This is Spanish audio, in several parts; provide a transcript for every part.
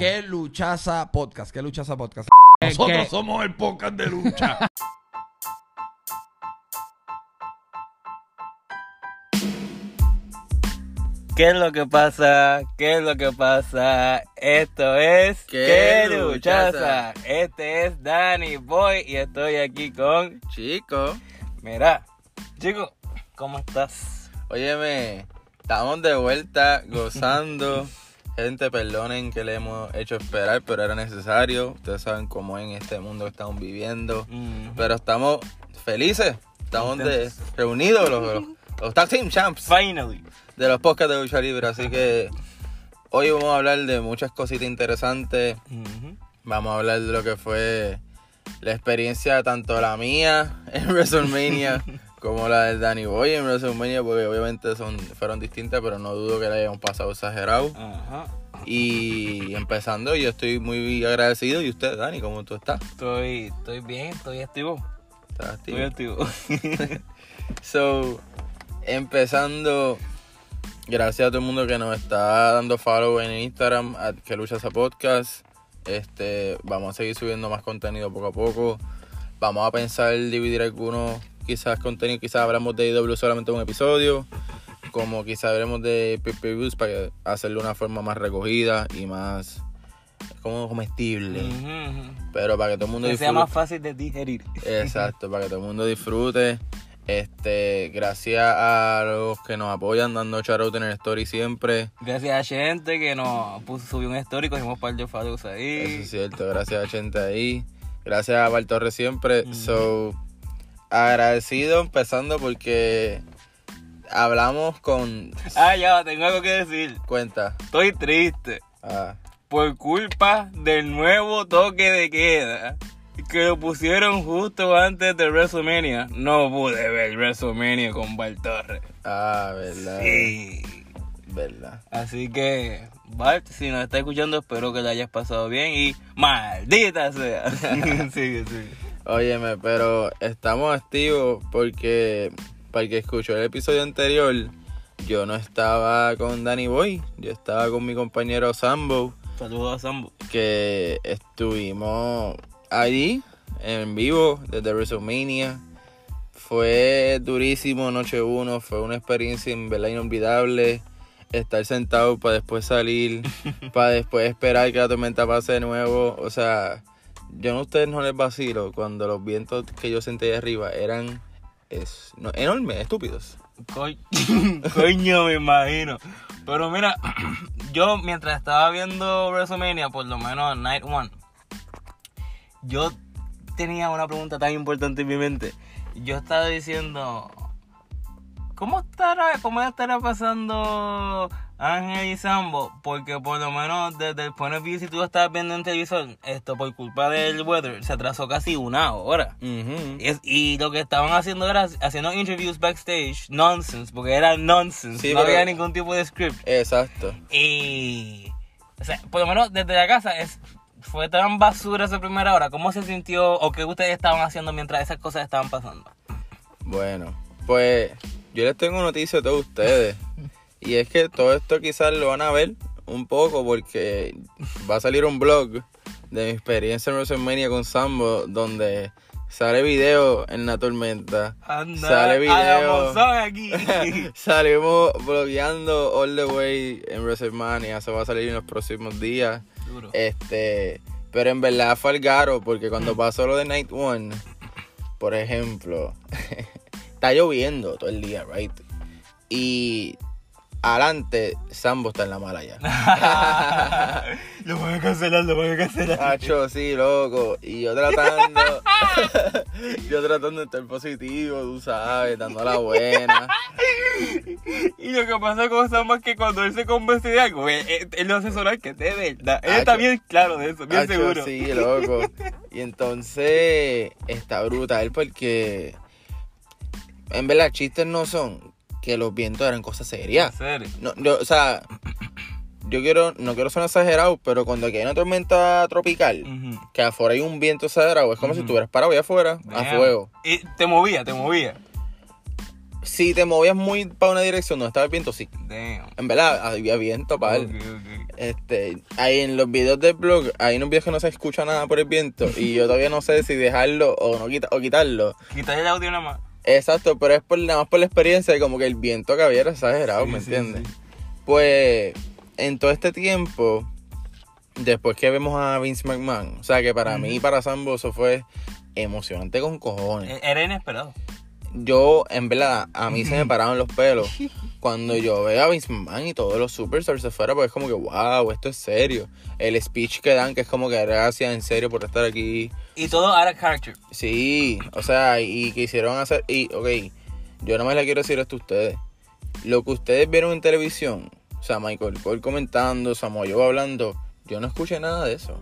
¿Qué luchaza podcast? ¿Qué luchaza podcast? ¿Qué- Nosotros qué? somos el podcast de lucha. ¿Qué es lo que pasa? ¿Qué es lo que pasa? Esto es ¡Qué luchaza! Este es Danny Boy y estoy aquí con. Chico, Mira, chico, ¿cómo estás? óyeme, estamos de vuelta gozando. Gente, perdonen que le hemos hecho esperar, pero era necesario. Ustedes saben cómo en este mundo que estamos viviendo. Mm. Pero estamos felices. Estamos de, reunidos los, los, los Tag Team Champs Finally. de los podcasts de lucha libre. Así que hoy vamos a hablar de muchas cositas interesantes. Vamos a hablar de lo que fue la experiencia, tanto la mía en WrestleMania como la del Danny Boy en WrestleMania, porque obviamente son, fueron distintas, pero no dudo que la hayamos pasado exagerado. Ajá. Y empezando, yo estoy muy agradecido. ¿Y usted, Dani, cómo tú estás? Estoy, estoy bien, estoy activo. ¿Estás activo? Estoy activo. So, empezando, gracias a todo el mundo que nos está dando follow en Instagram, a que lucha esa podcast. Este, vamos a seguir subiendo más contenido poco a poco. Vamos a pensar dividir algunos, quizás contenido, quizás hablamos de IW solamente un episodio, como quizás hablemos de pay-per-views para hacerlo de una forma más recogida y más como comestible. Ujú, ujú. Pero para que todo el mundo Que sea disfrute. más fácil de digerir. Exacto, para que todo el mundo disfrute. Este, gracias a los que nos apoyan dando shoutout en el story siempre. Gracias a gente que nos puso, subió un story, cogimos un par de follows ahí. Eso es cierto, gracias a gente ahí. Gracias a Val Torres siempre. So, agradecido empezando porque hablamos con Ah, ya, tengo algo que decir. cuenta. Estoy triste Ah, por culpa del nuevo toque de queda que lo pusieron justo antes de WrestleMania. No pude ver WrestleMania con Bart Torres. ah, verdad. Sí. Verdad. Así que, Bart, si nos está escuchando, espero que le hayas pasado bien y maldita sea. sigue, sigue. Óyeme, pero estamos activos porque para el que escuchó el episodio anterior, yo no estaba con Danny Boy, yo estaba con mi compañero Sambo, Saludos a Sambo. que estuvimos allí en vivo desde WrestleMania. Fue durísimo noche uno, fue una experiencia en verdad inolvidable. Estar sentado para después salir, para después esperar que la tormenta pase de nuevo. O sea, yo no a ustedes no les vacilo cuando los vientos que yo sentí ahí arriba eran es, no, enormes, estúpidos. Co- Coño, me imagino. Pero mira, yo mientras estaba viendo WrestleMania, por lo menos Night One, yo tenía una pregunta tan importante en mi mente. Yo estaba diciendo, ¿cómo estará, cómo estará pasando Ángel y Sambo? Porque por lo menos desde el point of view, si tú estabas viendo en televisor, esto por culpa del weather, se atrasó casi una hora. Ujú. Es- y lo que estaban haciendo era haciendo interviews backstage, nonsense, porque era nonsense, Sí, no había ningún tipo de script. Exacto. Y, o sea, por lo menos desde la casa es, fue tan basura esa primera hora. ¿Cómo se sintió o qué ustedes estaban haciendo mientras esas cosas estaban pasando? Bueno, pues yo les tengo noticias a todos ustedes. Y es que todo esto quizás lo van a ver un poco porque va a salir un blog de mi experiencia en WrestleMania con Sambo donde sale video en la tormenta. Anda, Sale video. aquí. Salimos blogueando all the way en WrestleMania. Eso va a salir en los próximos días. Duro. Este, pero en verdad fue al garo porque cuando pasó lo de Night One, por ejemplo, está lloviendo todo el día, right? Y adelante, Sambo está en la mala ya. lo van a cancelar, lo van a cancelar. Hacho, sí, loco. Y yo tratando, yo tratando de estar positivo, tú sabes, dando la buena. Y lo que pasa con Sam es que cuando él se convence de algo, él, él- él lo hace sonar que es de verdad. Él está bien claro de eso, bien Hacho, seguro. Sí, loco. Y entonces está brutal porque en verdad chistes no son que los vientos eran cosas serias. En serio. No, yo, o sea, yo quiero, no quiero ser exagerado, pero cuando aquí hay una tormenta tropical, que afuera hay un viento exagerado, es como si estuvieras parado allá afuera, a fuego. Y te movía, te movía. Si te movías muy para una dirección donde estaba el viento, sí. Damn. En verdad, había viento para ok. Este, ahí en los videos del blog, hay unos videos que no se escucha nada por el viento y yo todavía no sé si dejarlo o no quita, o quitarlo. Quitarle el audio nada más. Exacto, pero es por, nada más por la experiencia de como que el viento que había era exagerado, Sí, ¿me sí, entiendes? sí. Pues en todo este tiempo, después que vemos a Vince McMahon, o sea que para mí y para Sambo eso fue emocionante con cojones. E- Era inesperado. Yo, en verdad, a mí se me pararon los pelos cuando yo veo a Vince McMahon y todos los superstars se fuera, porque es como que, wow, esto es serio. El speech que dan, que es como que gracias en serio por estar aquí. Y todo out of character. Sí, o sea, y quisieron hacer, y, ok, yo no me le quiero decir esto a ustedes. Lo que ustedes vieron en televisión, o sea, Michael Cole comentando, Samoa Joe hablando, yo no escuché nada de eso.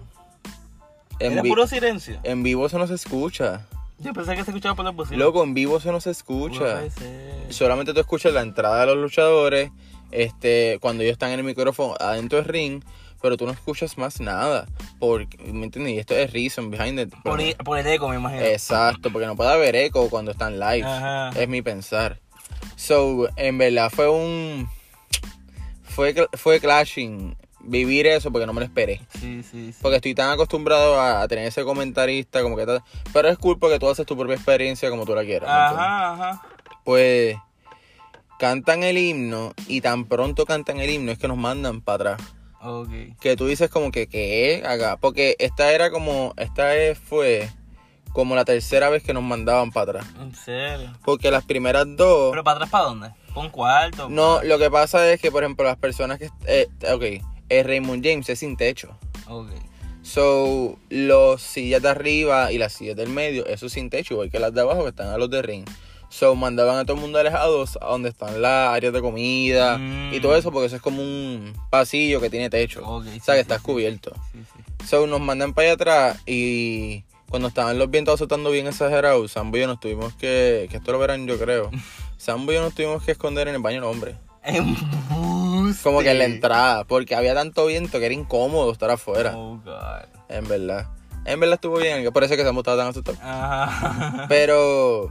En, Era puro silencio. en vivo eso no se escucha. Yo pensé que se escuchaba por la bocinas. Loco, en vivo eso no se escucha. ser. Solamente tú escuchas la entrada de los luchadores, este, cuando ellos están en el micrófono adentro del ring, pero tú no escuchas más nada. Porque, ¿me entiendes? Y esto es reason behind it. Por, i- por el eco, me imagino. Exacto, porque no puede haber eco cuando están live. Ajá. Es mi pensar. So, en verdad fue un. Fue, fue clashing vivir eso porque no me lo esperé. Sí, sí, sí. Porque estoy tan acostumbrado a, a tener ese comentarista, como que tal. Pero es cool porque tú haces tu propia experiencia como tú la quieras. Ajá, ajá. Pues cantan el himno y tan pronto cantan el himno es que nos mandan para atrás. Ok. Que tú dices como que, ¿qué? Acá. Porque esta era como, esta fue como la tercera vez que nos mandaban para atrás. En serio. Porque las primeras dos... ¿Pero para atrás para dónde? ¿Para un cuarto? No, lo que pasa es que, por ejemplo, las personas que... Eh, ok, el Raymond James es sin techo. Ok. So, los sillas de arriba y las sillas del medio, eso es sin techo, igual que las de abajo que están a los de ring. So, mandaban a todo el mundo alejados a donde están las áreas de comida Mm. y todo eso, porque eso es como un pasillo que tiene techo. Ok, o sí, sea, que sí, estás sí. cubierto. Sí, sí. So, nos mandan para allá atrás y cuando estaban los vientos azotando bien exagerados, Sambo y yo nos tuvimos que, que esto lo verán yo creo, Sambo y yo nos tuvimos que esconder en el baño del hombre. Como que en la entrada, porque había tanto viento que era incómodo estar afuera. Oh, God. En verdad. En verdad estuvo bien, por eso es que Sambo estaba tan asustado. Ajá. Pero...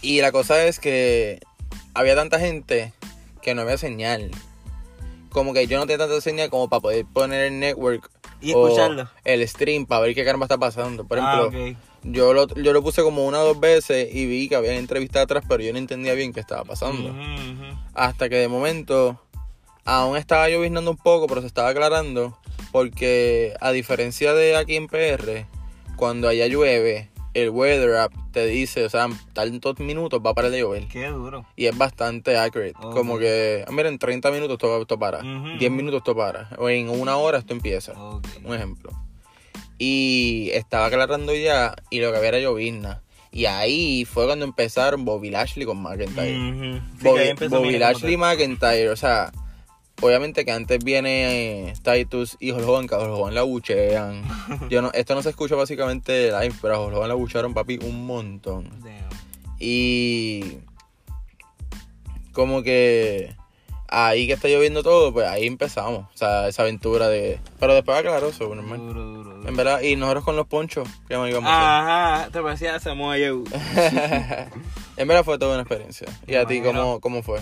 Y la cosa es que había tanta gente que no había señal. Como que yo no tenía tanta señal como para poder poner el network Y o escucharlo. el stream para ver qué caramba está pasando. Por Ah, ejemplo. Yo, lo, yo lo puse como una o dos veces y vi que había entrevistas atrás, pero yo no entendía bien qué estaba pasando. Hasta que de momento aún estaba lloviznando un poco, pero se estaba aclarando. Porque a diferencia de aquí en PR, cuando allá llueve, el weather app te dice, o sea, en tantos minutos va a parar de llover. Qué duro. Y es bastante accurate. Como que, mira, en 30 minutos esto, esto para. Ujú, 10 ujú. minutos esto para. O en una hora esto empieza. Un ejemplo. Y estaba aclarando ya y lo que había era llovizna. Y ahí fue cuando empezaron Bobby Lashley con McIntyre. Sí, Bobby, Lashley y. McIntyre, o sea, obviamente que antes viene eh, Titus y Hogan, que a Hogan la buchean. Yo no, esto no se escucha básicamente live, pero a Hogan la bucharon, papi, un montón. Damn. Y como que ahí que está lloviendo todo, pues ahí empezamos. O sea, esa aventura de... Pero después aclaró eso, normal. Duro, duro, duro. En verdad, y nosotros con los ponchos, que nos íbamos a Ajá, te parecía Samoa Joe. hacer. en verdad fue toda una experiencia. ¿Y a ti cómo, cómo fue?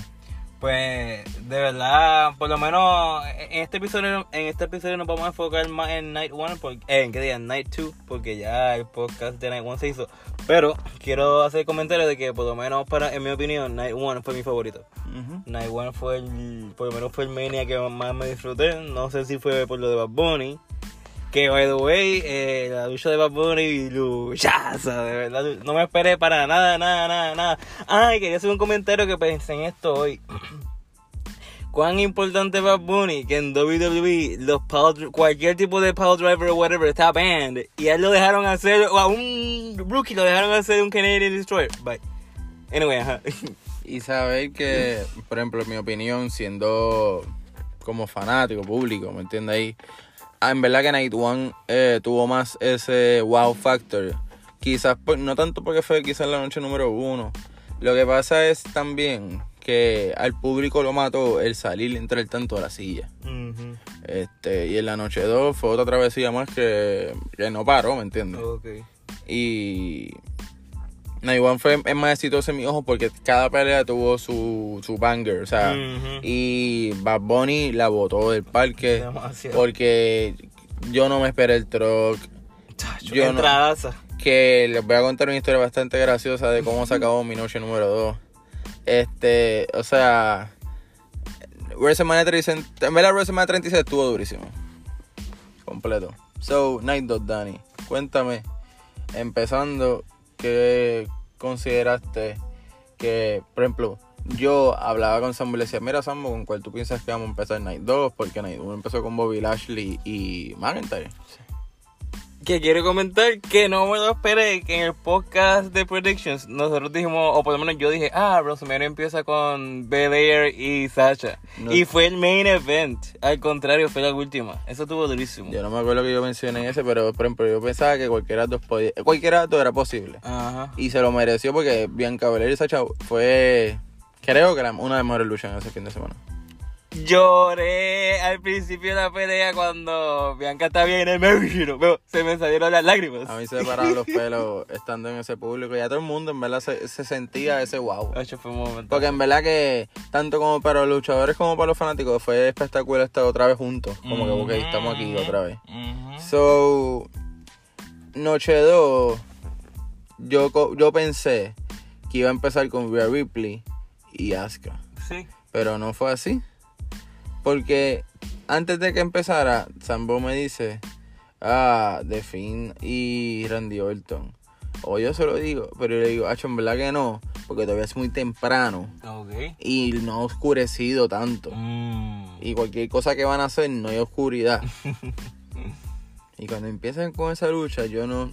Pues, de verdad, por lo menos en este episodio, en este episodio nos vamos a enfocar más en Night 1, porque, eh, en qué día, Night 2, porque ya el podcast de Night 1 se hizo. Pero quiero hacer comentario de que por lo menos para, en mi opinión, Night 1 fue mi favorito. Night 1 fue el, por lo menos fue el Mania que más me disfruté. No sé si fue por lo de Bad Bunny. Que, by the way, eh, la lucha de Bad Bunny, luchaza, de verdad. No me esperé para nada, nada, nada, nada. Ay, quería hacer un comentario que pensé en esto hoy. Cuán importante es Bad Bunny que en WWE los power- cualquier tipo de power driver o whatever está banned y a él lo dejaron hacer o a un rookie lo dejaron hacer un Canadian Destroyer. Bye. Anyway, ajá. Y saber que, por ejemplo, en mi opinión, siendo como fanático público, ¿me entiendes? Ahí, ah, en verdad que Night One eh, tuvo más ese wow factor. Quizás, no tanto porque fue quizás la noche número uno. Lo que pasa es también que al público lo mató el salir entre el tanto de la silla. Este, y en la noche 2 fue otra travesía más que, que no paró, ¿me entiendes? Ok. Y One fue es más exitoso en mi ojo porque cada pelea tuvo su, su banger, o sea, y Bad Bunny la botó del parque Demasiado. porque yo no me esperé el truck, Chacho, yo no- que les voy a contar una historia bastante graciosa de cómo se acabó mi noche número 2. Este, o sea, WrestleMania 36, en verdad WrestleMania 36 estuvo durísimo. Completo. So, Night 2, Dani, cuéntame, empezando, ¿qué consideraste que, por ejemplo, yo hablaba con Sambo y le decía, mira Sambo, ¿con cuál tú piensas que vamos a empezar Night 2? Porque Night 1 empezó con Bobby Lashley y McIntyre. Que quiero comentar que no me lo esperé que en el podcast de Predictions nosotros dijimos, o por lo menos yo dije, ah, WrestleMania empieza con Belair y Sasha. No. Y fue el main event. Al contrario, fue la última. Eso estuvo durísimo. Yo no me acuerdo que yo mencioné ese, pero por ejemplo, yo pensaba que cualquiera dos podía, cualquiera dos era posible. Ajá. Y se lo mereció porque Bianca Belair y Sacha fue, creo que la- una de las mejores luchas en ese fin de semana. Lloré al principio de la pelea cuando Bianca estaba bien en el medio. Pero se me salieron las lágrimas. A mí se me pararon los pelos estando en ese público y a todo el mundo en verdad se, se sentía ese wow. Hacho, fue un momento. Porque en verdad que tanto como para los luchadores como para los fanáticos fue espectacular estar otra vez juntos. Como que, ok, estamos aquí otra vez. So, noche 2, yo, yo pensé que iba a empezar con Rhea Ripley y Asuka. Sí. Pero no fue así. Porque antes de que empezara, Sambo me dice, ah, The Finn y Randy Orton. O yo se lo digo, pero yo le digo, Acho, en verdad que no, porque todavía es muy temprano Ok. y no ha oscurecido tanto. Mm. Y cualquier cosa que van a hacer, no hay oscuridad. y cuando empiezan con esa lucha, yo no.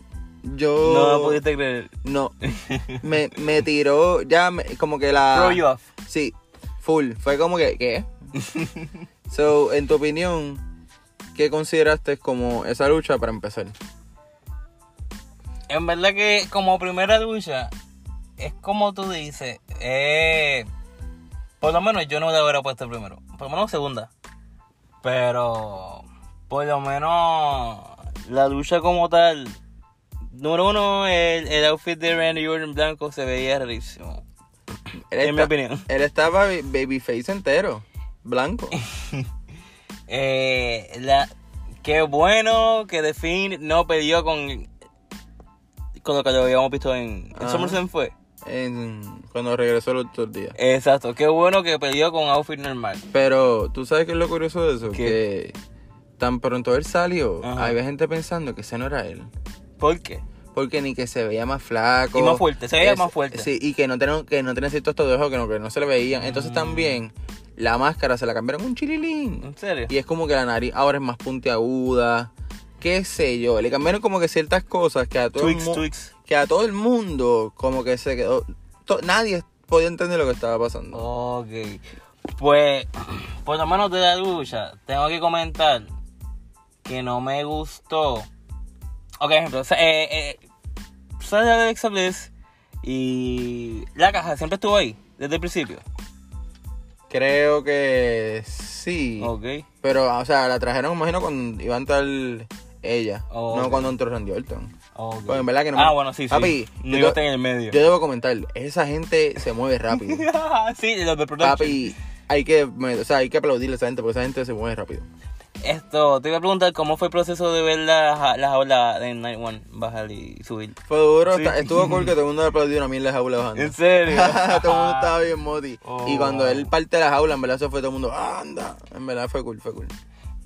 Yo. No lo pudiste creer. No. Me, me tiró, ya, me- como que la. Throw you off. Sí, full. Fue como que, ¿qué? so, en tu opinión, ¿qué consideraste como esa lucha para empezar? En verdad que como primera lucha, es como tú dices, eh, por lo menos yo no la hubiera puesto primero, por lo menos segunda. Pero por lo menos la lucha como tal, número uno, el, el outfit de Randy Orton blanco se veía rarísimo. Él En mi opinión. Él estaba baby- babyface entero, blanco. Eh, la, qué bueno que The Fiend no peleó con, con lo que lo habíamos visto en, en. SummerSlam fue. en- cuando regresó los otros días. Exacto, qué bueno que peleó con outfit normal. Pero, ¿tú sabes qué es lo curioso de eso? ¿Qué? Que tan pronto él salió, Ajá. había gente pensando que ese no era él. ¿Por qué? Porque ni que se veía más flaco. Y más fuerte, se veía Es- más fuerte. Sí, y que no tenía, que no tenía ciertos que no, que no se le veían. Entonces Mm. también la máscara se la cambiaron un chililín. ¿En serio? Y es como que la nariz ahora es más puntiaguda. Qué sé yo. Le cambiaron como que ciertas cosas que a todo, el, Twix, mu- Twix. que a todo el mundo como que se quedó. nadie podía entender lo que estaba pasando. Ok. Pues, por lo menos de la lucha, tengo que comentar que no me gustó. Ok, ejemplo, eh, eh, sale Alexa Bliss y la caja siempre estuvo ahí, desde el principio. Creo que sí. Ok. Pero, o sea, la trajeron, imagino, cuando iba a entrar ella. Oh, no cuando entró Randy Orton. ok. Pues en verdad que no ah, me- bueno, sí, sí. Papi, no yo- en el medio. Yo debo comentar, esa gente se mueve rápido. sí, los de. Papi, hay que, o sea, hay que aplaudirle a esa gente porque esa gente se mueve rápido. Esto, te iba a preguntar cómo fue el proceso de ver la, ja- la jaula de Night One bajar y subir. Fue duro, Sí. está- estuvo cool que todo el mundo le aplaudió una mil de jaula bajando. ¿En serio? todo el mundo estaba bien moti. Oh. Y cuando él parte de la jaula, en verdad eso fue todo el mundo, anda. En verdad fue cool, fue cool.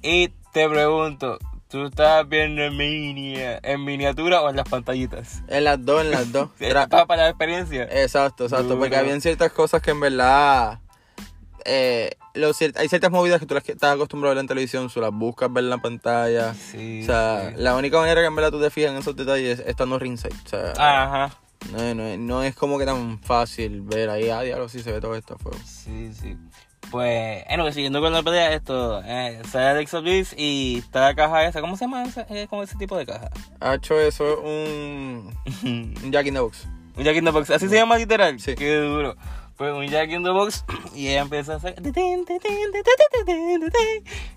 Y te pregunto, ¿tú estás viendo en, minia- en miniatura o en las pantallitas? En las dos, en las dos. Tra- Para, para la experiencia. Exacto, exacto. Duro. Porque habían ciertas cosas que en verdad. eh, lo cier- hay ciertas movidas que tú las que estás acostumbrado a ver en televisión, tú las buscas ver en la pantalla. Sí, o sea, sí. la única manera que en verdad tú te fijas en esos detalles es estando ringside. O sea, Ajá. no, no, no es como que tan fácil ver ahí, ah, diablo, sí se ve todo esto a. Sí, sí. Pues, bueno, siguiendo con la pelea, esto, eh, sale Alexa Bliss y está la caja esa. ¿Cómo se llama esa, eh, como ese tipo de caja? Ha hecho eso un, un Jack in the Box. un Jack in the Box, así se llama literal. Sí. Qué duro. Pues un Jack in the Box y ella empieza a hacer.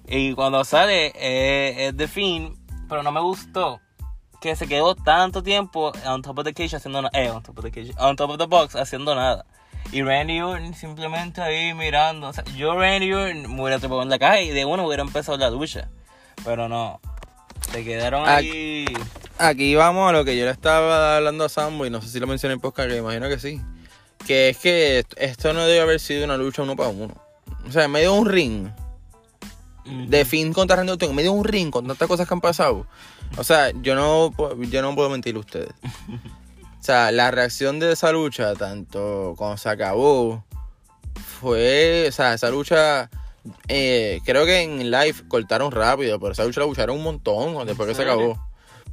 Y cuando sale eh, es The Fiend, pero no me gustó que se quedó tanto tiempo on top of the cage haciendo nada. Eh, on top of the cage. On top of the box haciendo nada. Y Randy Orton simplemente ahí mirando. O sea, yo Randy Orton me hubiera trepado en la caja y de uno hubiera empezado la lucha. Pero no. Se quedaron Ah, ahí. Aquí vamos a lo que yo le estaba hablando a Sambo y no sé si lo mencioné en podcast, que imagino que sí. Que es que esto- no debe haber sido una lucha uno para uno. O sea, en medio de un ring, de fin contra Randy Orton, en medio de un ring con tantas cosas que han pasado. O sea, yo no, yo no puedo mentirle a ustedes. O sea, la reacción de esa lucha, tanto cuando se acabó, fue, o sea, esa lucha, eh, creo que en live cortaron rápido, pero esa lucha la lucharon un montón después que se acabó.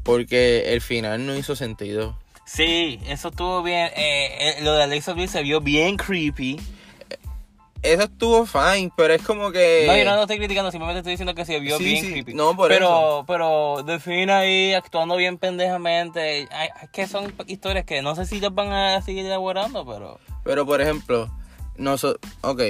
Porque el final no hizo sentido. Sí, eso estuvo bien. Eh, eh, lo de Alexa Bliss se vio bien creepy. Eso estuvo fine, pero es como que... No, yo no lo estoy criticando, simplemente estoy diciendo que se vio Sí, bien sí, creepy. no, por pero, eso. Pero Delfín ahí actuando bien pendejamente. Ay, es que son historias que no sé si las van a seguir elaborando, pero. Pero por ejemplo, nosotros, ok,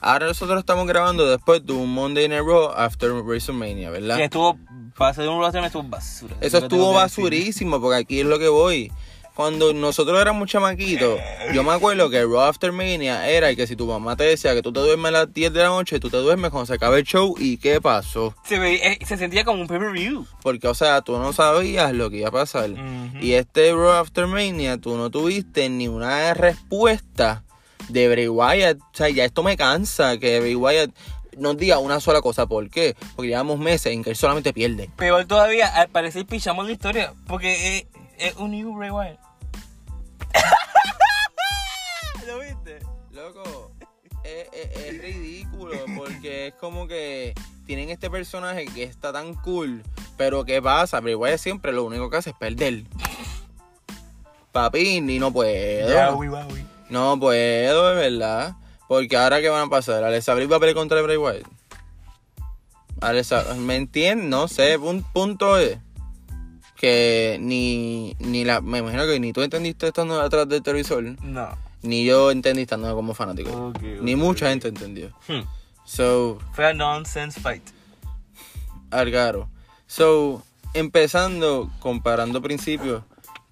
ahora nosotros estamos grabando después de un Monday Night Raw after WrestleMania, ¿verdad? Que estuvo. Para hacer un roster estuvo basura. Eso estuvo basurísimo, porque aquí es lo que voy. Cuando nosotros éramos chamaquitos, yo me acuerdo que Raw After Mania era que si tu mamá te decía que tú te duermes a las 10 de la noche, tú te duermes cuando se acaba el show y qué pasó. Se, ve- eh, se sentía como un pay-per-view. Porque, o sea, tú no sabías lo que iba a pasar. Ujú. Y este Raw After Mania, tú no tuviste ni una respuesta de Bray Wyatt. O sea, ya esto me cansa que Bray Wyatt nos diga una sola cosa. ¿Por qué? Porque llevamos meses en que él solamente pierde. Peor todavía, al parecer pichamos la historia. Porque es, es un new Bray Wyatt. ¿Lo viste? Loco, es, es- es ridículo porque es como que tienen este personaje que está tan cool, pero ¿qué pasa? Bray Wyatt siempre lo único que hace es perder. Papi, ni no puedo. Ya, uy, va, uy. No puedo, de verdad. Porque ahora qué van a pasar, Alexa Bliss va a pelear contra Bray Wyatt. Alexa, ¿me entiendes? No sé, pun- punto es que ni, ni la, me imagino que ni tú entendiste estando atrás del televisor, No. ni yo entendí estando como fanático. Ok, Ni mucha gente entendió. Hmm. So, Fue a nonsense fight. Algaro. So, empezando, comparando principios,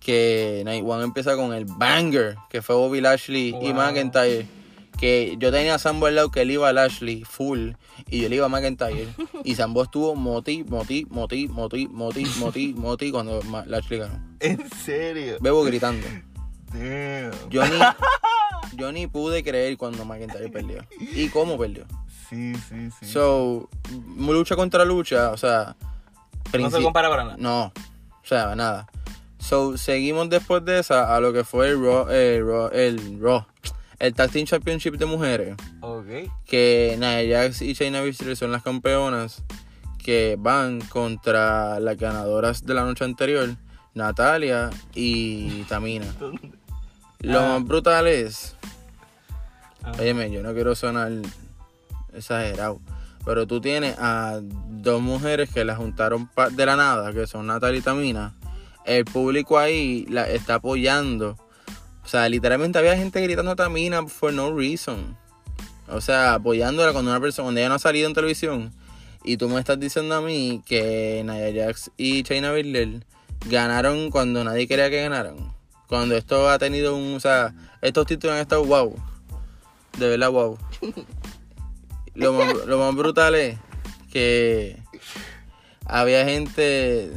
que Night One empieza con el banger, que fue Bobby Lashley y. McIntyre. Que yo tenía a Sambo al lado que él iba a Lashley full y yo le iba a McIntyre. y Sambo estuvo moti, moti, moti, moti, moti, moti, moti cuando Lashley ganó. ¿En serio? Bebo gritando. Damn. Yo ni, yo ni pude creer cuando McIntyre perdió. ¿Y cómo perdió? Sí, sí, sí. So, lucha contra lucha, o sea. no se compara para nada. No, o sea, nada. So, seguimos después de esa a lo que fue el Raw, el Raw, el Raw, el Tag Team Championship de mujeres. Ok. Que Nia Jax y Shayna Baszler son las campeonas que van contra las ganadoras de la noche anterior, Natalia y Tamina. Lo Ah. más brutal es, Ah. óyeme, yo no quiero sonar exagerado, pero tú tienes a dos mujeres que las juntaron de la nada, que son Natalia y Tamina. El público ahí la está apoyando. O sea, literalmente había gente gritando a Tamina for no reason. O sea, apoyándola cuando una persona, cuando ella no ha salido en televisión. Y tú me estás diciendo a mí que Nia Jax y China Baszler ganaron cuando nadie quería que ganaran. Cuando esto ha tenido un, o sea, estos títulos han estado wow. De verdad wow. Lo más, lo más brutal es que había gente.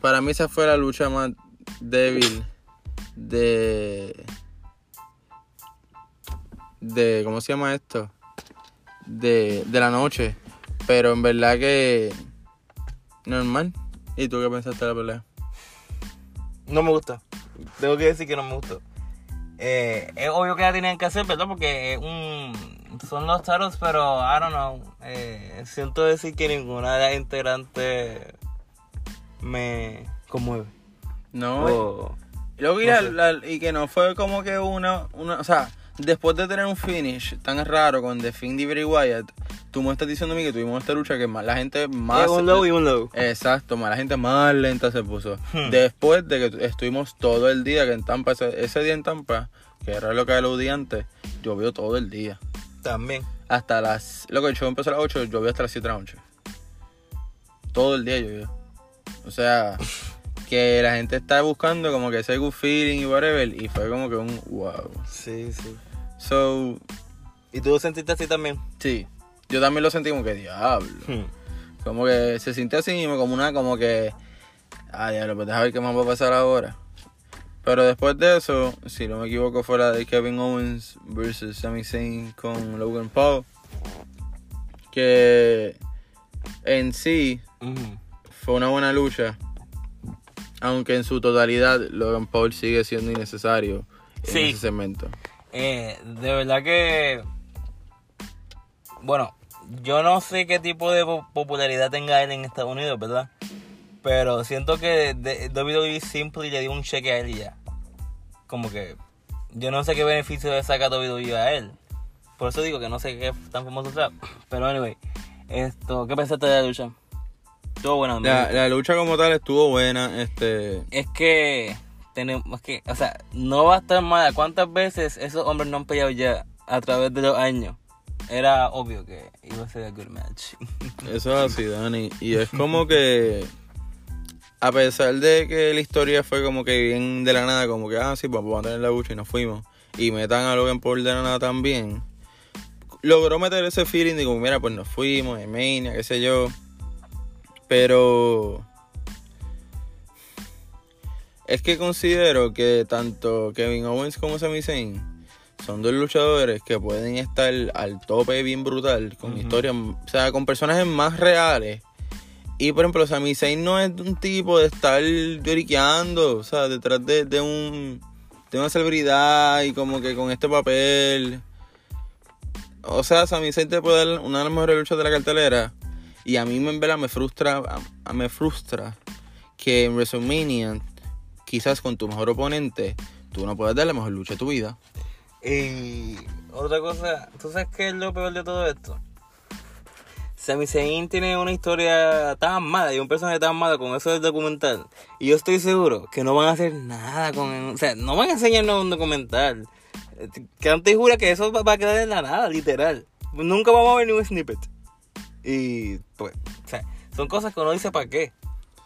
Para mí esa fue la lucha más débil de. de ¿cómo se llama esto? De, de la noche. Pero en verdad que. normal. ¿Y tú qué pensaste de la pelea? No me gusta. Tengo que decir que no me gustó. Eh, es obvio que la tenían que hacer, ¿verdad? Porque es un, son los taros, pero I don't know. Eh, siento decir que ninguna de las integrantes me conmueve. No, O- Luego y, No la- sé. la- y que no fue como que una, una, o sea, después de tener un finish tan raro con The Fiend y Bray Wyatt, tú me estás diciendo a mí que tuvimos esta lucha que más la gente más... un low y un low. Exacto, más la gente más lenta se puso. Hmm. Después de que estuvimos todo el día que en Tampa, ese, ese día en Tampa, que era lo que aludí antes, llovió todo el día. También. Hasta las... Lo que el show empezó a las 8, llovió hasta las 7 de la noche. Todo el día llovió. O sea, que la gente está buscando como que ese good feeling y whatever, y fue como que un wow. Sí, sí. So, ¿Y tú lo sentiste así también? sí, yo también lo sentí como que diablo. Como que se sintió así mismo, como una, como que, ah, diablo, pues deja ver qué más va a pasar ahora. Pero después de eso, si no me equivoco, fue la de Kevin Owens versus Sami Zayn con Logan Paul. Que en sí fue una buena lucha. Aunque en su totalidad Logan Paul sigue siendo innecesario en Sí. ese segmento. Eh, de verdad que. Bueno, yo no sé qué tipo de po- popularidad tenga él en Estados Unidos, ¿verdad? Pero siento que de- WWE simply le dio un cheque a él y ya. Como que. Yo no sé qué beneficio le saca WWE a él. Por eso digo que no sé qué tan famoso sea. Pero anyway, esto, ¿qué pensaste de la lucha? Todo bueno. La, la lucha como tal estuvo buena. Este, Es que tenemos que, o sea, no va a estar mala. ¿Cuántas veces esos hombres no han peleado ya a través de los años? Era obvio que iba a ser a good match. Eso es así, Dani. Y es como que, a pesar de que la historia fue como que bien de la nada, como que, ah, sí, pues vamos a tener la lucha y nos fuimos. Y metan a Logan Paul de la nada también. Logró meter ese feeling de como, mira, pues nos fuimos, en Mania, qué sé yo. Pero... Es que considero que tanto Kevin Owens como Sami Zayn son dos luchadores que pueden estar al tope bien brutal, con historias, o sea, con personajes más reales. Y por ejemplo, Sami Zayn no es un tipo de estar lloriqueando, o sea, detrás de, de un de una celebridad y como que con este papel. O sea, Sami Zayn te puede dar una de las mejores luchas de la cartelera. Y a mí en verdad me frustra, me frustra que en WrestleMania, quizás con tu mejor oponente, tú no puedas dar la mejor lucha de tu vida. y otra cosa, ¿tú sabes qué es lo peor de todo esto? Sami Zayn tiene una historia tan mala y un personaje tan malo con eso del documental. Y yo estoy seguro que no van a hacer nada con O sea, no van a enseñarnos un documental. Eh, Que antes jura que eso va a quedar en la nada, literal. Nunca vamos a ver ni un snippet. Y pues, o sea, son cosas que uno dice para qué.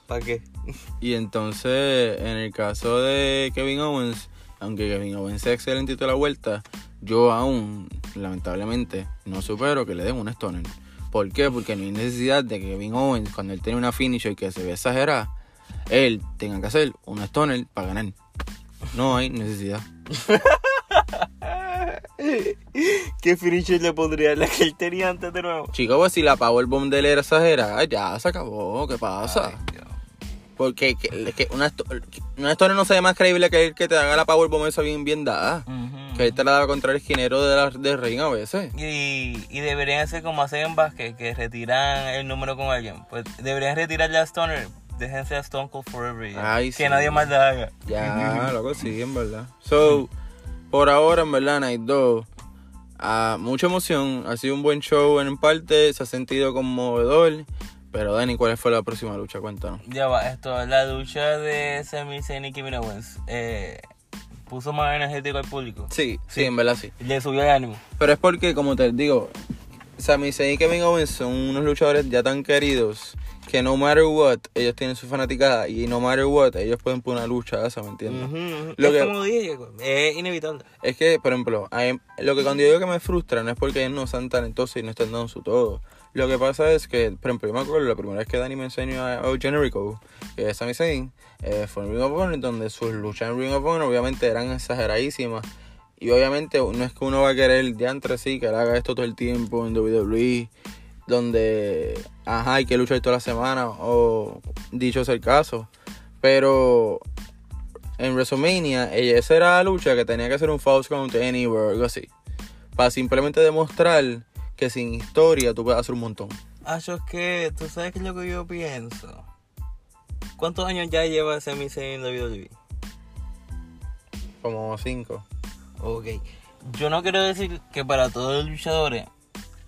¿Para qué? Y entonces, en el caso de Kevin Owens, aunque Kevin Owens sea excelente y toda la vuelta, yo aún, lamentablemente, no supero que le den un stoner. ¿Por qué? Porque no hay necesidad de que Kevin Owens, cuando él tiene una finisher que se ve exagerada, él tenga que hacer un stoner para ganar. No hay necesidad. ¿Qué finisher le pondría la que él tenía antes de nuevo? Chicos, pues si la powerbomb de él era exagerada, ya se acabó. ¿Qué pasa? Porque que, que una, una stoner no se ve más creíble que el que te haga la powerbomb esa bien, bien dada. Que él te la daba contra el esquinero de la, de ring a veces. Y, y deberían ser como hacen en básquet, que retiran el número con alguien. Pues deberían retirarle a Stoner. Déjense a Stone Cold Forever. Ay, que sí. nadie más la haga. Ya, loco, sí, en verdad. So, por ahora, en verdad, Night 2, ah, mucha emoción. Ha sido un buen show en parte, se ha sentido conmovedor. Pero, Dani, ¿cuál fue la próxima lucha? Cuéntanos. Ya va, esto, la lucha de Sami Zayn y Kevin Owens. Eh, puso más energético al público. Sí, sí, en verdad sí. Le subió el ánimo. Pero es porque, como te digo, Sami Zayn y Kevin Owens son unos luchadores ya tan queridos que no matter what, ellos tienen su fanaticada y no matter what, ellos pueden poner una lucha esa, ¿me entiendes? Ujú, ujú. Lo es que- como dije, es inevitable. Es que, por ejemplo, em- lo que cuando yo digo que me frustra no es porque ellos no sean talentosos y no estén dando su todo. Lo que pasa es que, por ejemplo, yo me acuerdo la primera vez que Dani me enseñó a, a Generico, que es Sami Zayn, eh, fue en Ring of Honor, donde sus luchas en Ring of Honor obviamente eran exageradísimas. Y obviamente no es que uno va a querer de entre sí que él haga esto todo el tiempo en WWE, donde, ajá, hay que luchar toda la semana, o dicho sea el caso. Pero en WrestleMania, ella, esa era la lucha que tenía que hacer un false count anywhere o algo así. Para simplemente demostrar que sin historia tú puedes hacer un montón. Ah, yo es que, ¿tú sabes qué es lo que yo pienso? ¿Cuántos años ya lleva Sami Zayn en WWE? Como cinco. Ok. Yo no quiero decir que para todos los luchadores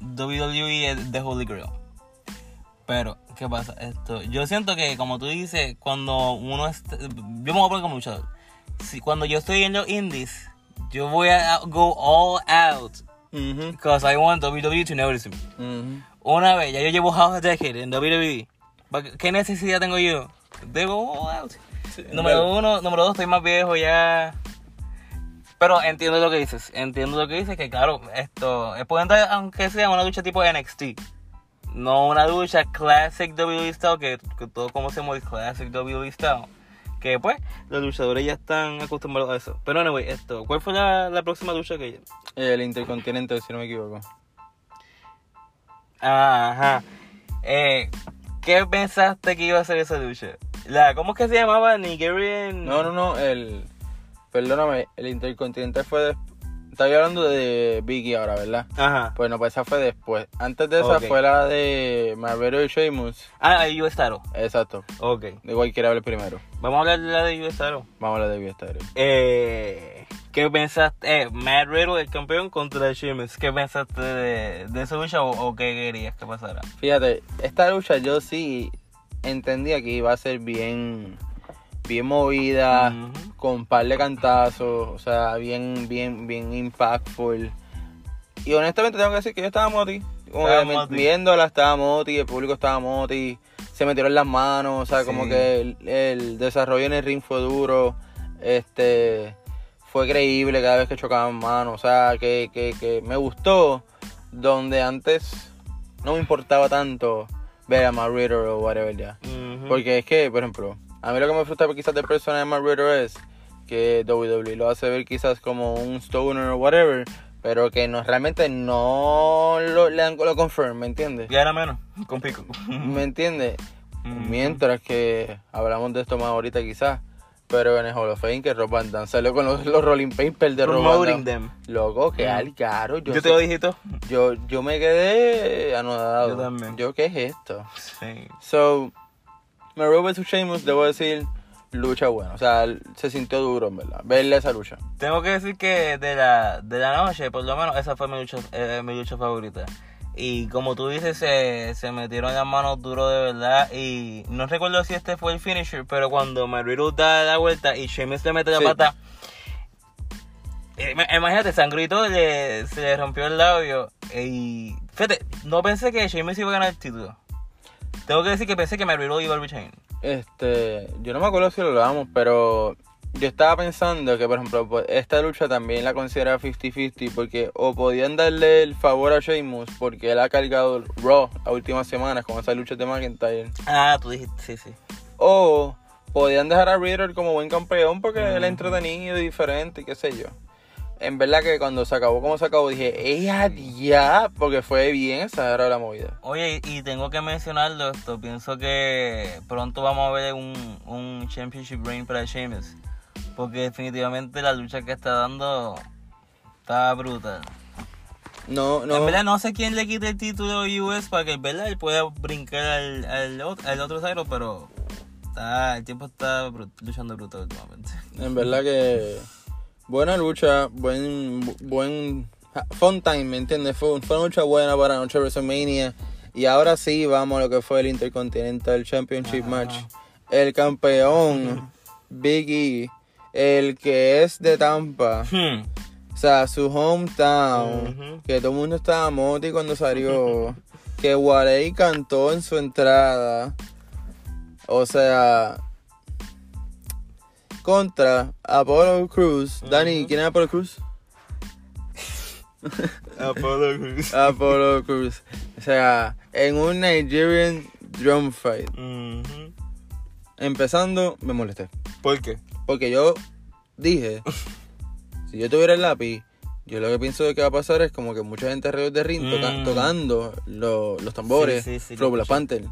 WWE es The Holy Grail. Pero, ¿qué pasa? Esto, yo siento que, como tú dices, cuando uno es... Yo me voy a poner como luchador. Si, cuando yo estoy en los indies, yo voy a go all out. Because I want WWE to notice me. ujú. Una vez, ya yo llevo half a decade en WWE. ¿Qué necesidad tengo yo? De go all out. Número uno, número dos, estoy más viejo ya. Pero entiendo lo que dices. Entiendo lo que dices, que claro, esto. Es puede entrar, aunque sea una lucha tipo NXT. No una lucha Classic WWE Style, que, que todo conocemos el Classic WWE Style. Que pues, los luchadores ya están acostumbrados a eso. Pero anyway, esto. ¿Cuál fue la, la próxima lucha que El Intercontinental, si no me equivoco. Ajá. Eh, ¿Qué pensaste que iba a ser esa lucha? La, ¿Cómo es que se llamaba? Nigerian. No, no, no, el... Perdóname, el Intercontinental fue... des- Estaba hablando de Biggie ahora, ¿verdad? Ajá. Pues no, pues esa fue después. Antes de esa fue la de Marvero y Sheamus. Ah, US Title. Exacto. Ok. Igual quiere hablar primero. Vamos a hablar de la de US Title. Vamos a hablar de Vista Eh, ¿Qué pensaste? Eh, Riddle, el campeón, contra Sheamus. ¿Qué pensaste de, de esa lucha o, o qué querías que pasara? Fíjate, esta lucha yo sí entendía que iba a ser bien, bien movida, con par de cantazos, o sea, bien, bien, bien impactful. Y honestamente tengo que decir que yo estaba moti. Como Estaba que me- moti. viéndola estaba moti, el público estaba moti, se metieron las manos, o sea, como que el, el desarrollo en el ring fue duro, este fue creíble cada vez que chocaban manos, o sea, que, que, que me gustó donde antes no me importaba tanto ver a Riddle o whatever ya. Ujú. Porque es que, por ejemplo, a mí lo que me frustra quizás del personaje de Matt Riddle es que WWE lo hace ver quizás como un stoner o whatever, pero que no realmente no lo, le dan lo confirm, ¿me entiendes? Ya era menos, con pico. ¿Me entiendes? Ujú. Mientras que hablamos de esto más ahorita quizás, pero en el Hall of Fame que Rob Van Dam salió con los, los rolling papers de Rob Van Promoting Dam. them. Loco, que Mm. al caro. Yo, Yo, te lo dije todo. yo, yo me quedé anodado. Yo también. Yo, ¿qué es esto? Sí. So, Maroon vs. Sheamus, debo decir, lucha buena. O sea, se sintió duro, en verdad. Verle esa lucha. Tengo que decir que de la, de la noche, por lo menos, esa fue mi lucha, eh, mi lucha favorita. Y como tú dices, se, se metieron las manos duro de verdad. Y no recuerdo si este fue el finisher, pero cuando Marilu da la vuelta y Sheamus le mete la Sí. pata. eh, ima- Imagínate, sangrito, le, se le rompió el labio. Y fíjate, no pensé que Sheamus iba a ganar el título. Tengo que decir que pensé que Marilu iba a retain. Este, yo no me acuerdo si lo hablamos, pero yo estaba pensando que, por ejemplo, pues, esta lucha también la considera 50-50 porque o podían darle el favor a Sheamus porque él ha cargado Raw las últimas semanas con esa lucha de McIntyre. Ah, tú dijiste, sí, sí. O podían dejar a Riddle como buen campeón porque él es entretenido y diferente y qué sé yo. En verdad que cuando se acabó como se acabó dije, ¡ella ya! Porque fue bien exagerada la movida. Oye, y tengo que mencionarlo esto. Pienso que pronto vamos a ver un, un Championship Reign para Sheamus. Porque definitivamente la lucha que está dando está brutal. No, no. En verdad no sé quién le quite el título US para que en verdad él pueda brincar al, al, ot- al otro side, pero está, el tiempo está luchando brutal últimamente. En verdad que buena lucha, buen buen fun time, ¿me entiendes? Fue, fue una lucha buena para noche WrestleMania. Y ahora sí vamos a lo que fue el Intercontinental Championship. Match. El campeón Big E, el que es de Tampa, Hmm. o sea, su hometown, que todo el mundo estaba moti cuando salió, que Warey cantó en su entrada. O sea, contra Apollo Cruz. Dani. ¿quién es Apollo Cruz? Apollo Crews. Apollo Cruz. O sea, en un Nigerian drum fight. Empezando, me molesté. ¿Por qué? Porque yo dije, si yo tuviera el lápiz, yo lo que pienso de que va a pasar es como que mucha gente alrededor de ring toca- Mm. tocando lo- los tambores, Sí, sí, sí, Flow lo Black escuché. Panther.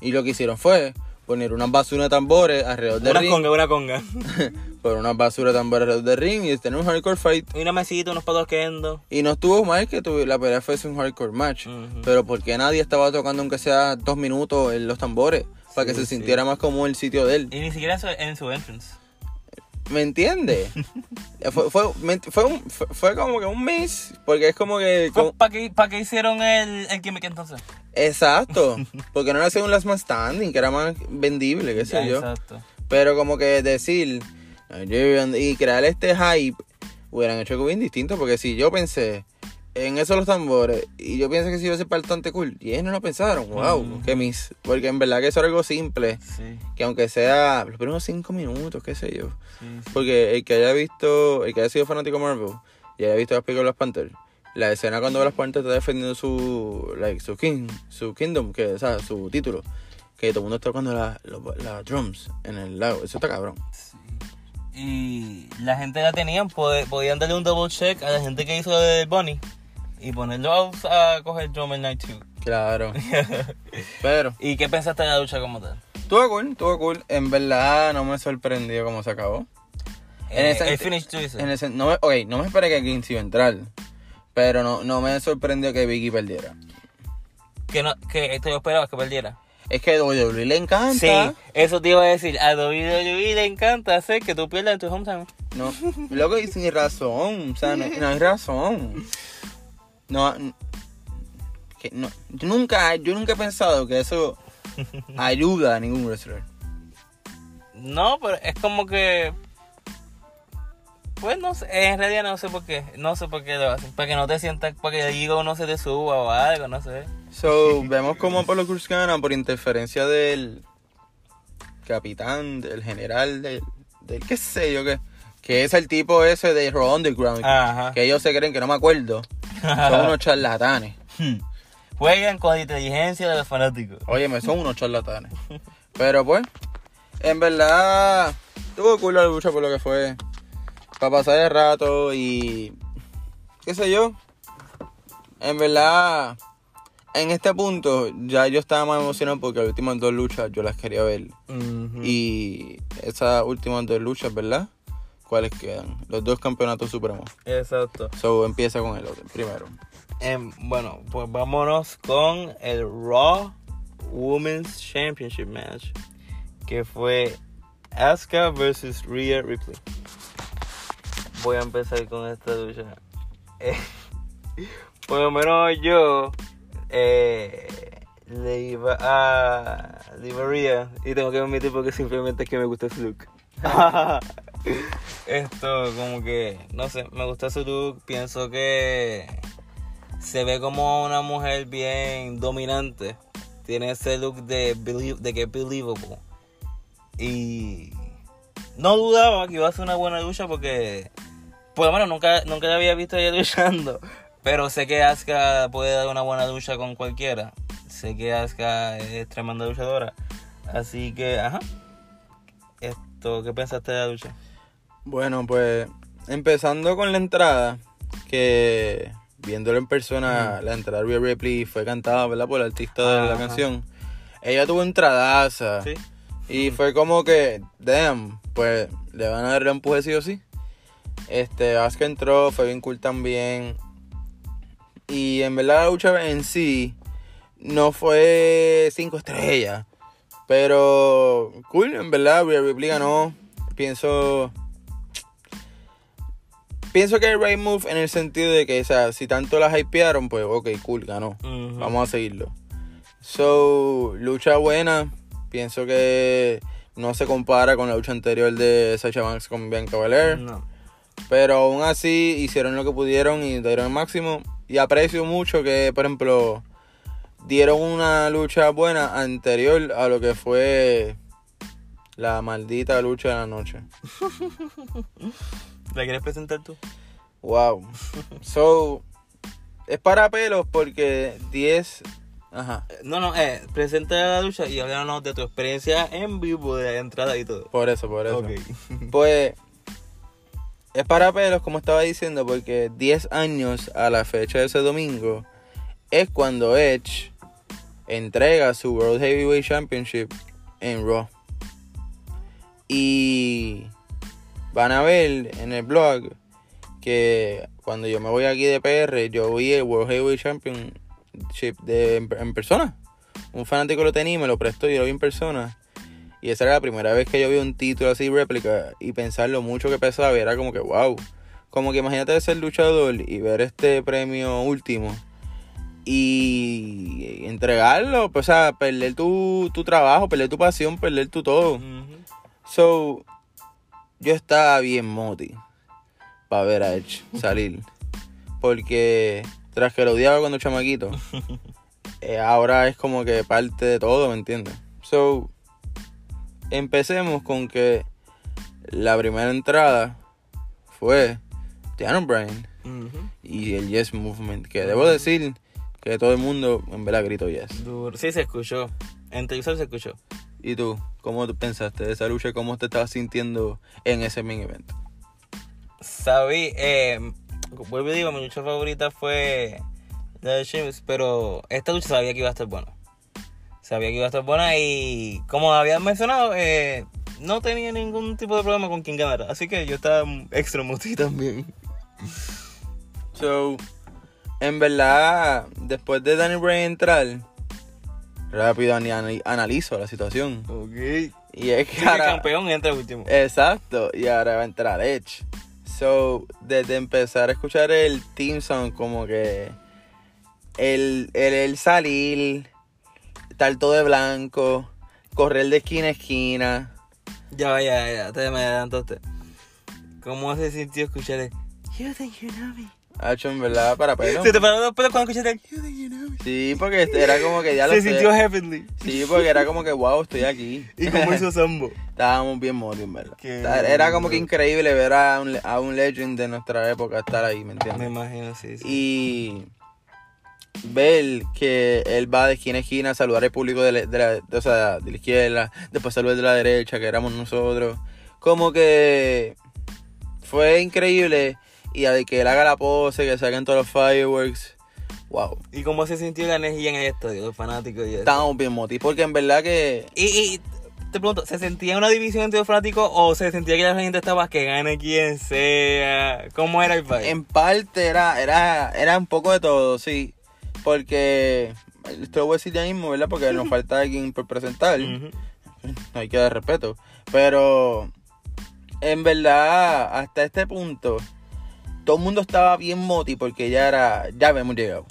Y lo que hicieron fue poner unas basuras de tambores alrededor del Una ring. conga, una conga. Poner unas basuras de tambores alrededor del ring y tener un hardcore fight. Y una mesita, unos patos quedando. Y no estuvo mal que tuvi- la pelea fuese un hardcore match. Pero porque nadie estaba tocando aunque sea dos minutos en los tambores. Para que se sí. sintiera más como el sitio de él. Y ni siquiera en su, en su entrance. ¿Me entiendes? fue, fue, fue, un- fue, fue como que un miss. Porque es como que. como- ¿Para qué, pa' hicieron el, el gimmick entonces? exacto. Porque no era un last man standing, que era más vendible, qué sé yo. Exacto. Pero como que decir. Y crear este hype. Hubieran hecho algo bien distinto. Porque si yo pensé. En eso los tambores. Y yo pienso que a ser bastante cool. Y ellos no lo pensaron. Wow, Mm. que mis. Porque en verdad que eso era algo simple. Sí, Que aunque sea los primeros cinco minutos, qué sé yo. sí, sí. Porque el que haya visto, el que haya sido fanático de Marvel y haya visto las películas de Black Panther, la escena cuando Black Panther está defendiendo su, like, su king, su kingdom, que, o sea, su título, que todo el mundo está tocando las las drums en el lago, eso está cabrón. Y la gente la tenían, pod- podían darle un double check a la gente que hizo del Bunny y ponerlo a, a coger Drummer Night 2. Claro. Pero, ¿Y qué pensaste de la lucha como tal? estuvo cool, estuvo cool. En verdad no me sorprendió cómo se acabó. En Eh, ese- el finish tú dices. En ese, no, me- ok, no me esperé que Vince iba a entrar, pero no, no me sorprendió que Vicky perdiera. Que, no, que esto yo esperaba que perdiera. Es que a WWE le encanta. Sí, eso te iba a decir. A WWE le encanta hacer que tú pierdas en tu hometown. No, loco, y sin razón, o sea, no, no hay razón. No, que no, yo nunca, yo nunca he pensado que eso ayuda a ningún wrestler. No, pero es como que. Pues no sé, en realidad no sé por qué. No sé por qué lo hacen. Para que no te sientas, para que el ego no se te suba o algo, no sé. So, vemos como Apollo Cruz gana por interferencia del capitán, del general, del, del qué sé yo qué. Que es el tipo ese de Raw Underground. Ajá. Que ellos se creen que no me acuerdo. Son unos charlatanes. Juegan con la inteligencia de los fanáticos. Óyeme, son unos charlatanes. Pero pues, en verdad, tuvo cool la lucha por lo que fue. Para pasar el rato y. qué sé yo. En verdad, en este punto ya yo estaba más emocionado porque las últimas dos luchas yo las quería ver. Y esas últimas dos luchas, ¿verdad? ¿Cuáles quedan? Los dos campeonatos supremos. Exacto. So empieza con el otro, primero. Em, bueno, pues vámonos con el Raw Women's Championship match. Que fue Asuka versus Rhea Ripley. Voy a empezar con esta lucha. Eh, por lo menos yo eh, le iba a. Le iba a Rhea. Y tengo que admitir porque simplemente es que me gusta su look. Esto, como que, no sé, me gusta su look. Pienso que se ve como una mujer bien dominante. Tiene ese look de, que es believable. Y no dudaba que iba a ser una buena lucha porque, por lo menos nunca, nunca la había visto ella luchando. Pero sé que Asuka puede dar una buena lucha con cualquiera. Sé que Asuka es tremenda luchadora. Así que, ajá. Esto, ¿qué pensaste de la lucha? Bueno, pues empezando con la entrada, que viéndolo en persona, la entrada de Rhea Ripley fue cantada, ¿verdad? Por el artista de la Ajá. canción. Ella tuvo entradaza. Sí. Y fue como que, damn, pues le van a dar el empuje sí o sí. Este, Asuka entró, fue bien cool también. Y en verdad la lucha en sí no fue cinco estrellas. Pero cool, en verdad, Rhea Ripley ganó. Pienso. Pienso que el right move en el sentido de que, o sea, si tanto la hypearon, pues ok, cool, ganó. Vamos a seguirlo. So, lucha buena. Pienso que no se compara con la lucha anterior de Sacha Banks con Bianca Belair. No. Pero aún así hicieron lo que pudieron y dieron el máximo. Y aprecio mucho que, por ejemplo, dieron una lucha buena anterior a lo que fue la maldita lucha de la noche. ¿La quieres presentar tú? Wow. So, es para pelos porque 10. Ajá. No, no, eh, presenta la lucha y háblanos de tu experiencia en vivo de la entrada y todo. Por eso, por eso. Ok. Pues es para pelos, como estaba diciendo, porque 10 años a la fecha de ese domingo es cuando Edge entrega su World Heavyweight Championship en Raw. Y van a ver en el blog que cuando yo me voy aquí de PR, yo vi el World Heavyweight Championship de, en, en persona. Un fanático lo tenía y me lo prestó y yo lo vi en persona. Y esa era la primera vez que yo vi un título así réplica y pensar lo mucho que pesaba era como que wow. Como que imagínate ser luchador y ver este premio último y entregarlo, pues, o sea, perder tu, tu trabajo, perder tu pasión, perder tu todo. So, yo estaba bien moti para ver a Edge salir. Porque tras que lo odiaba cuando chamaquito, eh, ahora es como que parte de todo, ¿me entiendes? So, empecemos con que la primera entrada fue Tiana Bryan y el Yes Movement, que debo decir que todo el mundo en verdad gritó Yes. Duro. Sí, se escuchó. En televisor se escuchó. ¿Y tú? ¿Cómo pensaste de esa lucha? ¿Cómo te estabas sintiendo en ese main event? Sabí, eh, vuelvo y digo, mi lucha favorita fue la de Sheamus, pero esta lucha sabía que iba a estar buena. Sabía que iba a estar buena y como había mencionado, eh, no tenía ningún tipo de problema con quien ganara. Así que yo estaba extra motivo también. So, en verdad, después de Danny Bryan entrar, rápido analizo la situación. Ok. Y es que Sí, el ahora- campeón entra último. Exacto, y ahora va a entrar Edge. So, desde empezar a escuchar el team song, como que el, el, el salir, estar todo de blanco, correr de esquina a esquina. Ya ya, ya, te me adelantaste. ¿Cómo se sintió escuchar el You think you know me? Ha hecho en verdad para pelo. Se te pararon los pelos cuando escuchaste el me? Sí, porque este era como que ya lo Se sé. sintió heavenly. Sí, porque era como que wow, estoy aquí. Y como hizo Sambo. Estábamos bien moti, en verdad. Qué Era como que increíble ver a un, a un legend de nuestra época estar ahí, ¿me Me entiendes? imagino, sí, sí. Y ver que él va de esquina a esquina a saludar al público de la, de la- de- o sea, de la izquierda, después saludar de la derecha, que éramos nosotros. Como que fue increíble. Y de que él haga la pose, que saquen todos los fireworks. Wow. ¿Y cómo se sintió la energía en el estadio, los fanáticos y eso? Estábamos bien moti, porque en verdad que Y, y te pregunto, ¿se sentía una división entre los fanáticos o se sentía que la gente estaba que gane quien sea? ¿Cómo era el vibe? En parte era, era, era un poco de todo, sí. Porque, esto lo voy a decir ya mismo, ¿verdad? Porque nos falta alguien por presentar. Ujú. Hay que dar respeto. Pero, en verdad, hasta este punto, todo el mundo estaba bien moti porque ya era, ya habíamos llegado.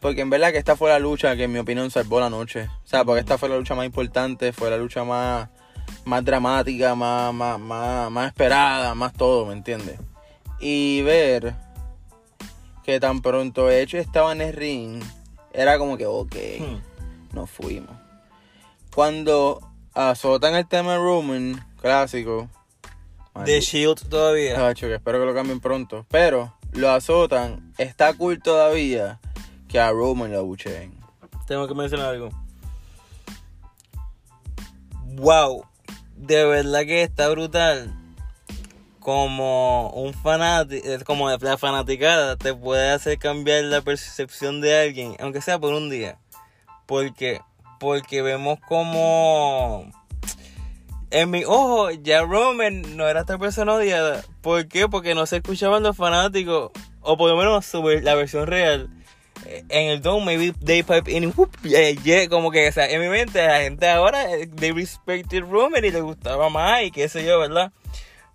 Porque en verdad que esta fue la lucha que en mi opinión salvó la noche. O sea, porque esta fue la lucha más importante, fue la lucha más, más dramática, más, más, más, más esperada, más todo, ¿me entiendes? Y ver que tan pronto hecho estaba en el ring, era como que, ok, Hmm. nos fuimos. Cuando azotan el tema de Roman, clásico, The Shield todavía. Cacho, que espero que lo cambien pronto. Pero lo azotan. Está cool todavía que a Roman lo abucheen. Tengo que mencionar algo. Wow. De verdad que está brutal. Como un fanático, como la fanaticada te puede hacer cambiar la percepción de alguien, aunque sea por un día. Porque, porque vemos como en mi ojo ya Roman no era esta persona odiada. ¿Por qué? Porque no se escuchaban los fanáticos, o por lo menos sobre la versión real. En el Dome, maybe they pipe in, whoop, como que, o sea, en mi mente la gente ahora, eh, they respected Roman y le gustaba más y qué sé yo, ¿verdad?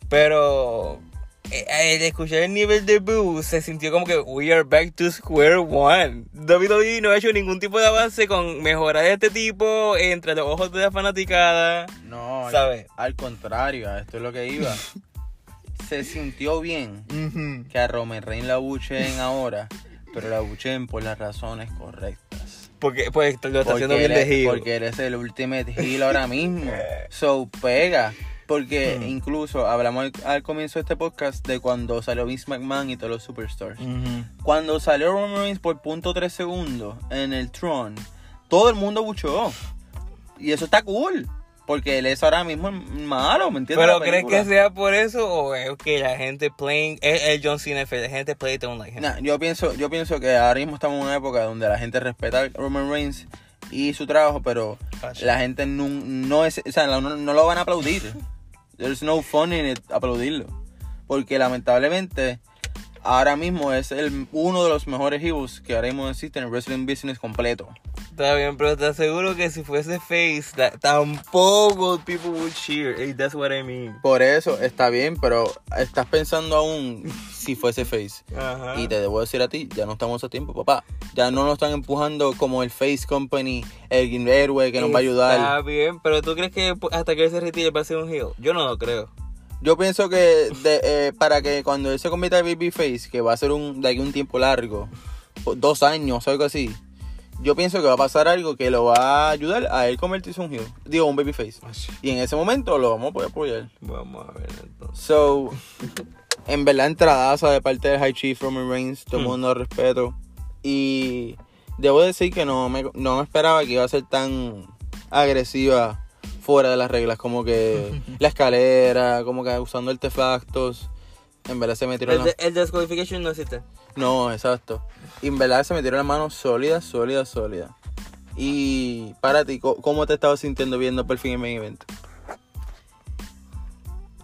Pero eh, el escuchar el nivel de boo se sintió como que we are back to square one. WWE no ha hecho ningún tipo de avance con mejorar este tipo entre los ojos de la fanaticada. No, al- ¿Sabe? Al contrario, a esto es lo que iba. Se sintió bien que a Roman Reigns la abucheen ahora, pero la abucheen por las razones correctas. Porque pues lo está haciendo Porque bien él de heel. Porque él es el ultimate heel ahora mismo. So, pega. Porque Hmm. incluso hablamos al, al comienzo de este podcast de cuando salió Vince McMahon y todos los superstars. Cuando salió Roman Reigns por punto 3 segundos en el Tron, todo el mundo buchó. Y eso está cool. Porque él es ahora mismo el malo, ¿me entiendes? Pero ¿crees que sea por eso o es que la gente playing es el John Cena la gente play don't like him? Nah, yo pienso, yo pienso que ahora mismo estamos en una época donde la gente respeta a Roman Reigns y su trabajo, pero Gotcha. la gente no, no es, o sea, no, no lo van a aplaudir. There's no fun in it aplaudirlo. Porque lamentablemente ahora mismo es el, uno de los mejores heroes que ahora mismo existe en el wrestling business completo. Está bien, pero te aseguro que si fuese face, ta- tampoco people would cheer. Hey, that's what I mean. Por eso está bien, pero estás pensando aún si fuese face. Ajá. Y te debo decir a ti, ya no estamos a tiempo, papá. Ya no nos están empujando como el Face Company, el héroe que nos va a ayudar. Está bien, pero ¿tú crees que hasta que él se retire va a ser un heel? Yo no lo creo. Yo pienso que de- eh, para que cuando él se convierta en Babyface, que va a ser un, de aquí un tiempo largo, dos años o algo así, yo pienso que va a pasar algo que lo va a ayudar a él convertirse en un heel. Digo, un babyface. Y en ese momento lo vamos a poder apoyar. Vamos a ver entonces. So, en verdad, entradaza de parte del High Chief Roman Reigns, todo el Hmm. mundo respeto. Y debo decir que no me, no me esperaba que iba a ser tan agresiva fuera de las reglas, como que la escalera, como que usando artefactos. En verdad se metieron El, las... el disqualification no existe. No, exacto. Y en verdad se metieron las manos sólidas, sólidas, sólidas. Y para ti, ¿cómo- ¿cómo te estabas sintiendo viendo por fin el main event?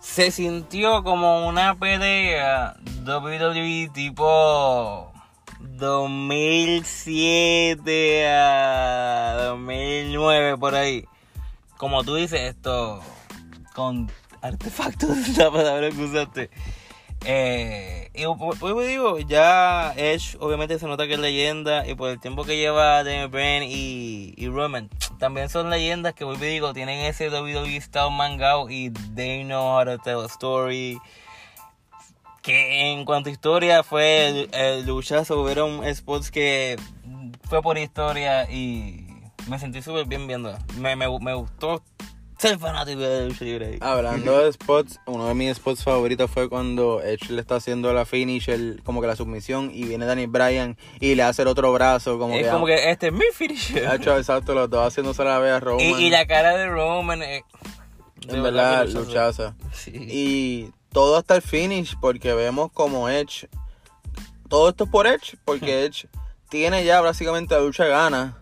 Se sintió como una pelea WWE tipo 2007 a 2009 por ahí. Como tú dices, esto con artefactos, la palabra que usaste. Eh, y pues pues, digo, ya Edge obviamente se nota que es leyenda y por el tiempo que lleva Daniel Bryan y, y Roman, también son leyendas que y digo, tienen ese WWE style mangao y they know how to tell a story. Que en cuanto a historia fue el, el luchazo, hubieron spots que fue por historia y me sentí súper bien viendo. Me, me, me gustó ser fanático de lucha libre. Hablando de spots, uno de mis spots favoritos fue cuando Edge le está haciendo la finish, el- como que la submisión, y viene Danny Bryan y le hace el otro brazo, como es que... como que este es mi finisher. Ha hecho exacto, los dos haciéndose la vez a Roman. Y, y la cara de Roman. eh, de en verdad, luchazo. luchaza. Sí. Y todo hasta el finish, porque vemos como Edge. Todo esto es por Edge, porque Edge tiene ya básicamente la lucha gana,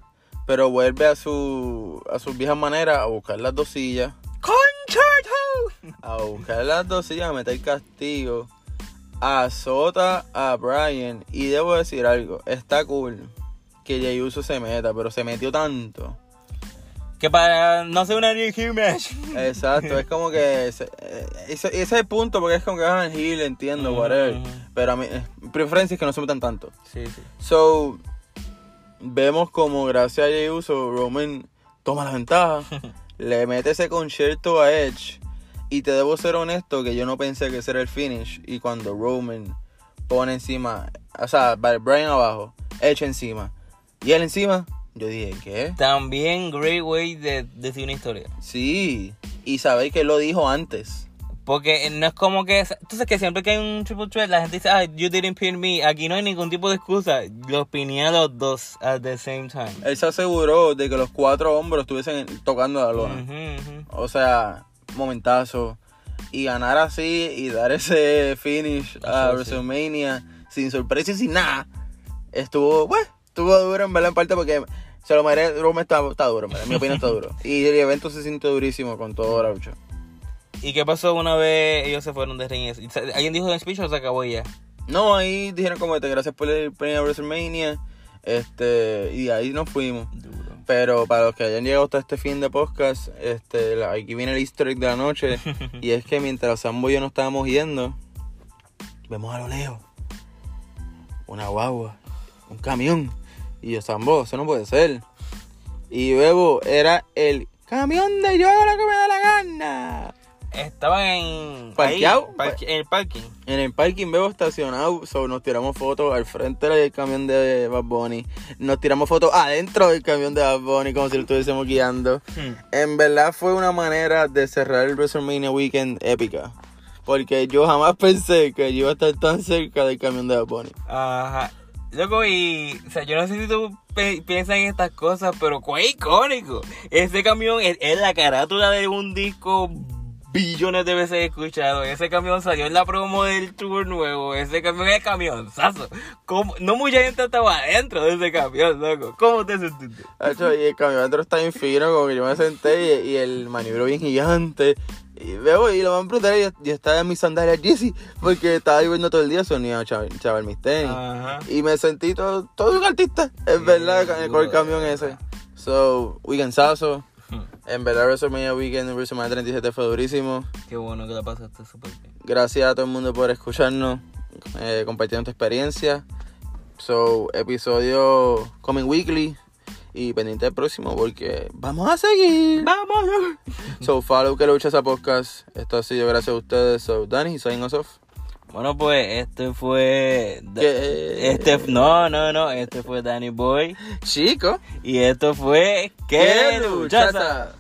pero vuelve a su a sus viejas maneras a buscar las dos sillas, ¡Concerto! a buscar las dos sillas, a meter castigo, azota a Brian. Y debo decir algo, está cool que Jey Uso se meta, pero se metió tanto. Que para no ser una New Heel match. Exacto, es como que ese, eh, ese, ese es el punto, porque es como que van al heel, entiendo, whatever. Pero a mí, eh, mi preferencia es que no se metan tanto. Sí, sí. So, vemos como gracias a Jey Uso, Roman toma la ventaja, le mete ese concierto a Edge. Y te debo ser honesto que yo no pensé que ese era el finish. Y cuando Roman pone encima, o sea, Brian abajo, Edge encima, y él encima, yo dije, ¿qué? También great way de decir una historia. Sí, y sabéis que él lo dijo antes. Porque no es como que... Sabes que siempre que hay un triple threat, la gente dice, ah, you didn't pin me. Aquí no hay ningún tipo de excusa. Los piné a los dos at the same time. Él se aseguró de que los cuatro hombros estuviesen tocando la lona. Ujú, ujú. O sea, momentazo. Y ganar así y dar ese finish a sí. WrestleMania sin sorpresa y sin nada. Estuvo, bueno, estuvo duro en verdad en parte porque se lo merece. Roman está, está duro, en mi opinión está duro. Y el evento se sintió durísimo con toda la lucha. ¿Y qué pasó una vez ellos se fueron de ring? ¿Alguien dijo en speech o se acabó ya? No, ahí dijeron como que gracias por el premio WrestleMania. Este, y ahí nos fuimos. Duro. Pero para los que hayan llegado hasta este fin de podcast, este, la- aquí viene el easter egg de la noche. y es que mientras Sambo y yo nos estábamos yendo, vemos a lo lejos una guagua, un camión. Y yo, Sambo, eso no puede ser. Y luego era el camión de yo lo que me da la gana. Estaban en... ¿Parqueado? ahí, parque- en el parking. En el parking veo estacionado, so, nos tiramos fotos al frente del camión de Bad Bunny. Nos tiramos fotos adentro del camión de Bad Bunny como si lo estuviésemos guiando. En verdad fue una manera de cerrar el WrestleMania Weekend épica. Porque yo jamás pensé que yo iba a estar tan cerca del camión de Bad Bunny. Ajá. Loco, y. O sea, yo no sé si tú piensas en estas cosas, pero ¡cuán icónico! Ese camión es, es la carátula de un disco billones de veces escuchado. Ese camión salió en la promo del tour nuevo. Ese camión es camionzazo. ¿Cómo? No mucha gente estaba adentro de ese camión, loco. ¿Cómo te sentiste? Hacho, y el camión adentro está bien fino, como que yo me senté y, y el maniobro bien gigante. Y veo, y lo van a preguntar, y yo estaba en mis sandalias Jesse, porque estaba lloviendo todo el día, sonía chaval, chaval mis tenis. Ajá. Y me sentí todo, todo un artista, es verdad, con- con el camión ese. So, weekendsazo. En verdad, WrestleMania Weekend, WrestleMania 37 fue durísimo. Qué bueno que la pasaste súper bien. Gracias a todo el mundo por escucharnos, eh, compartiendo tu experiencia. So, episodio coming weekly. Y pendiente del próximo porque vamos a seguir. ¡Vamos! So, follow que lucha esa podcast. Esto ha sido gracias a ustedes. So, Danny, sign us off. Bueno, pues este fue. ¿Qué? Este, no, no, no. Este fue Danny Boy. Chico. Y esto fue. ¡Qué luchaza!